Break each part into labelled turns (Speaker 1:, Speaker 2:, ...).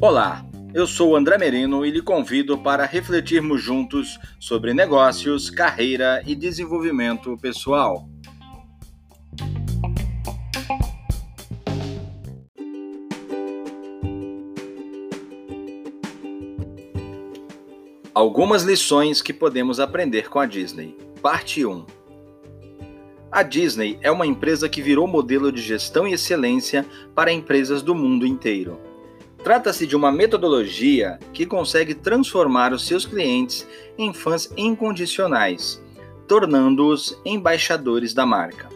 Speaker 1: Olá, eu sou André Merino e lhe convido para refletirmos juntos sobre negócios, carreira e desenvolvimento pessoal. Algumas lições que podemos aprender com a Disney. Parte 1. A Disney é uma empresa que virou modelo de gestão e excelência para empresas do mundo inteiro. Trata-se de uma metodologia que consegue transformar os seus clientes em fãs incondicionais, tornando-os embaixadores da marca.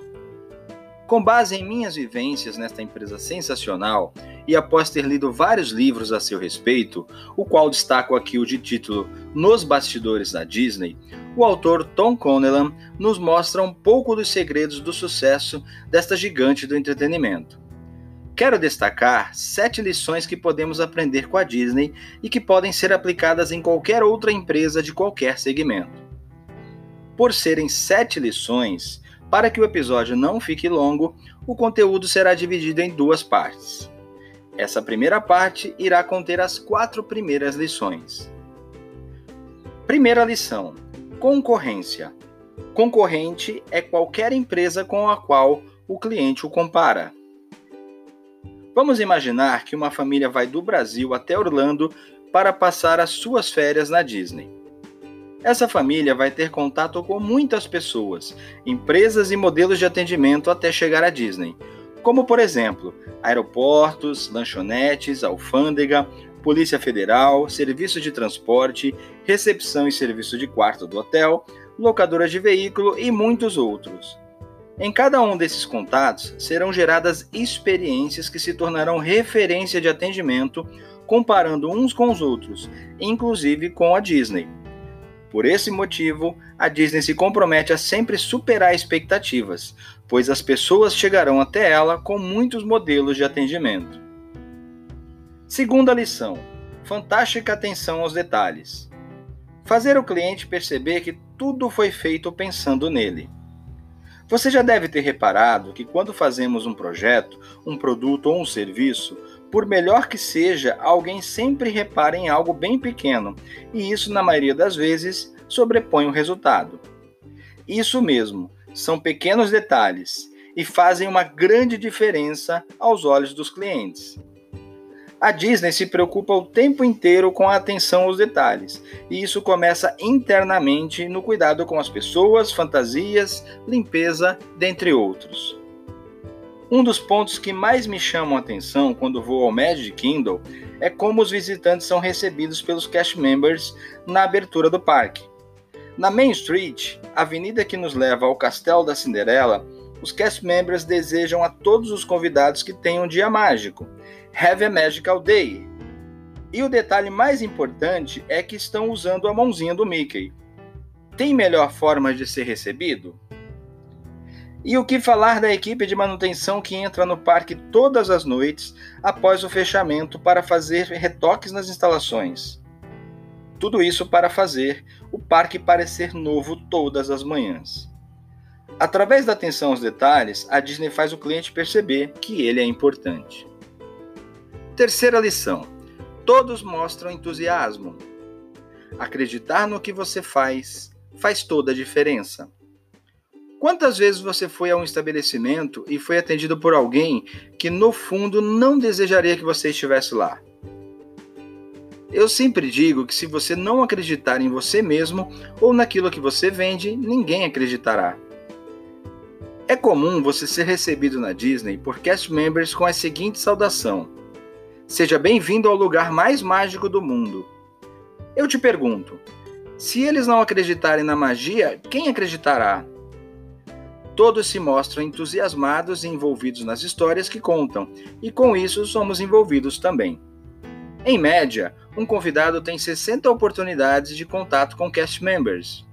Speaker 1: Com base em minhas vivências nesta empresa sensacional e após ter lido vários livros a seu respeito, o qual destaco aqui o de título Nos Bastidores da Disney, o autor Tom Conelan nos mostra um pouco dos segredos do sucesso desta gigante do entretenimento. Quero destacar sete lições que podemos aprender com a Disney e que podem ser aplicadas em qualquer outra empresa de qualquer segmento. Por serem sete lições, para que o episódio não fique longo, o conteúdo será dividido em duas partes. Essa primeira parte irá conter as quatro primeiras lições. Primeira lição: concorrência. Concorrente é qualquer empresa com a qual o cliente o compara. Vamos imaginar que uma família vai do Brasil até Orlando para passar as suas férias na Disney. Essa família vai ter contato com muitas pessoas, empresas e modelos de atendimento até chegar à Disney, como por exemplo, aeroportos, lanchonetes, alfândega, Polícia Federal, serviço de transporte, recepção e serviço de quarto do hotel, locadora de veículo e muitos outros. Em cada um desses contatos serão geradas experiências que se tornarão referência de atendimento, comparando uns com os outros, inclusive com a Disney. Por esse motivo, a Disney se compromete a sempre superar expectativas, pois as pessoas chegarão até ela com muitos modelos de atendimento. Segunda lição: fantástica atenção aos detalhes. Fazer o cliente perceber que tudo foi feito pensando nele. Você já deve ter reparado que quando fazemos um projeto, um produto ou um serviço, por melhor que seja, alguém sempre repara em algo bem pequeno, e isso, na maioria das vezes, sobrepõe o resultado. Isso mesmo, são pequenos detalhes e fazem uma grande diferença aos olhos dos clientes. A Disney se preocupa o tempo inteiro com a atenção aos detalhes, e isso começa internamente no cuidado com as pessoas, fantasias, limpeza, dentre outros. Um dos pontos que mais me chamam a atenção quando vou ao Magic Kingdom é como os visitantes são recebidos pelos cast members na abertura do parque. Na Main Street, avenida que nos leva ao Castelo da Cinderela, os cast members desejam a todos os convidados que tenham um dia mágico. Have a Magical Day. E o detalhe mais importante é que estão usando a mãozinha do Mickey. Tem melhor forma de ser recebido? E o que falar da equipe de manutenção que entra no parque todas as noites após o fechamento para fazer retoques nas instalações? Tudo isso para fazer o parque parecer novo todas as manhãs. Através da atenção aos detalhes, a Disney faz o cliente perceber que ele é importante. Terceira lição: todos mostram entusiasmo. Acreditar no que você faz faz toda a diferença. Quantas vezes você foi a um estabelecimento e foi atendido por alguém que no fundo não desejaria que você estivesse lá? Eu sempre digo que se você não acreditar em você mesmo ou naquilo que você vende, ninguém acreditará. É comum você ser recebido na Disney por cast members com a seguinte saudação: Seja bem-vindo ao lugar mais mágico do mundo. Eu te pergunto: se eles não acreditarem na magia, quem acreditará? Todos se mostram entusiasmados e envolvidos nas histórias que contam, e com isso somos envolvidos também. Em média, um convidado tem 60 oportunidades de contato com cast members.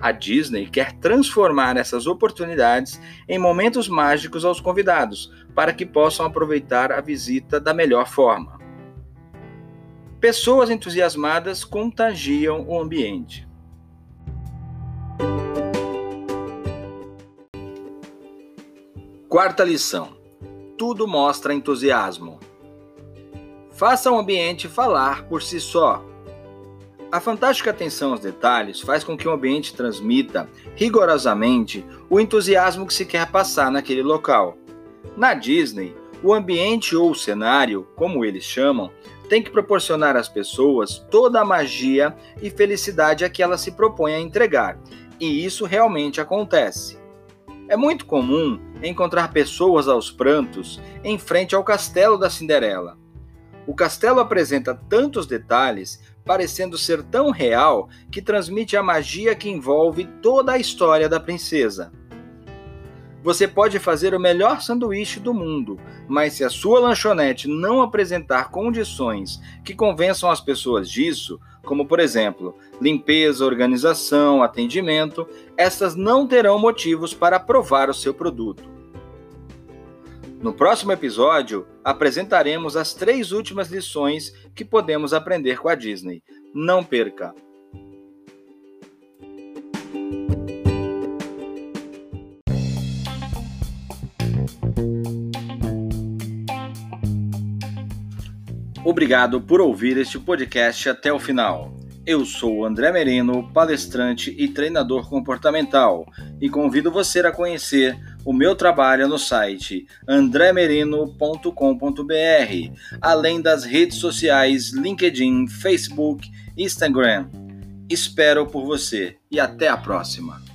Speaker 1: A Disney quer transformar essas oportunidades em momentos mágicos aos convidados, para que possam aproveitar a visita da melhor forma. Pessoas entusiasmadas contagiam o ambiente. Quarta lição: tudo mostra entusiasmo. Faça o ambiente falar por si só. A fantástica atenção aos detalhes faz com que o ambiente transmita, rigorosamente, o entusiasmo que se quer passar naquele local. Na Disney, o ambiente ou cenário, como eles chamam, tem que proporcionar às pessoas toda a magia e felicidade a que ela se propõe a entregar, e isso realmente acontece. É muito comum encontrar pessoas aos prantos em frente ao castelo da Cinderela. O castelo apresenta tantos detalhes, parecendo ser tão real, que transmite a magia que envolve toda a história da princesa. Você pode fazer o melhor sanduíche do mundo, mas se a sua lanchonete não apresentar condições que convençam as pessoas disso, como por exemplo, limpeza, organização, atendimento, essas não terão motivos para provar o seu produto. No próximo episódio, apresentaremos as três últimas lições que podemos aprender com a Disney. Não perca! Obrigado por ouvir este podcast até o final. Eu sou André Merino, palestrante e treinador comportamental, e convido você a conhecer o meu trabalho no site andremerino.com.br, além das redes sociais LinkedIn, Facebook, Instagram. Espero por você e até a próxima.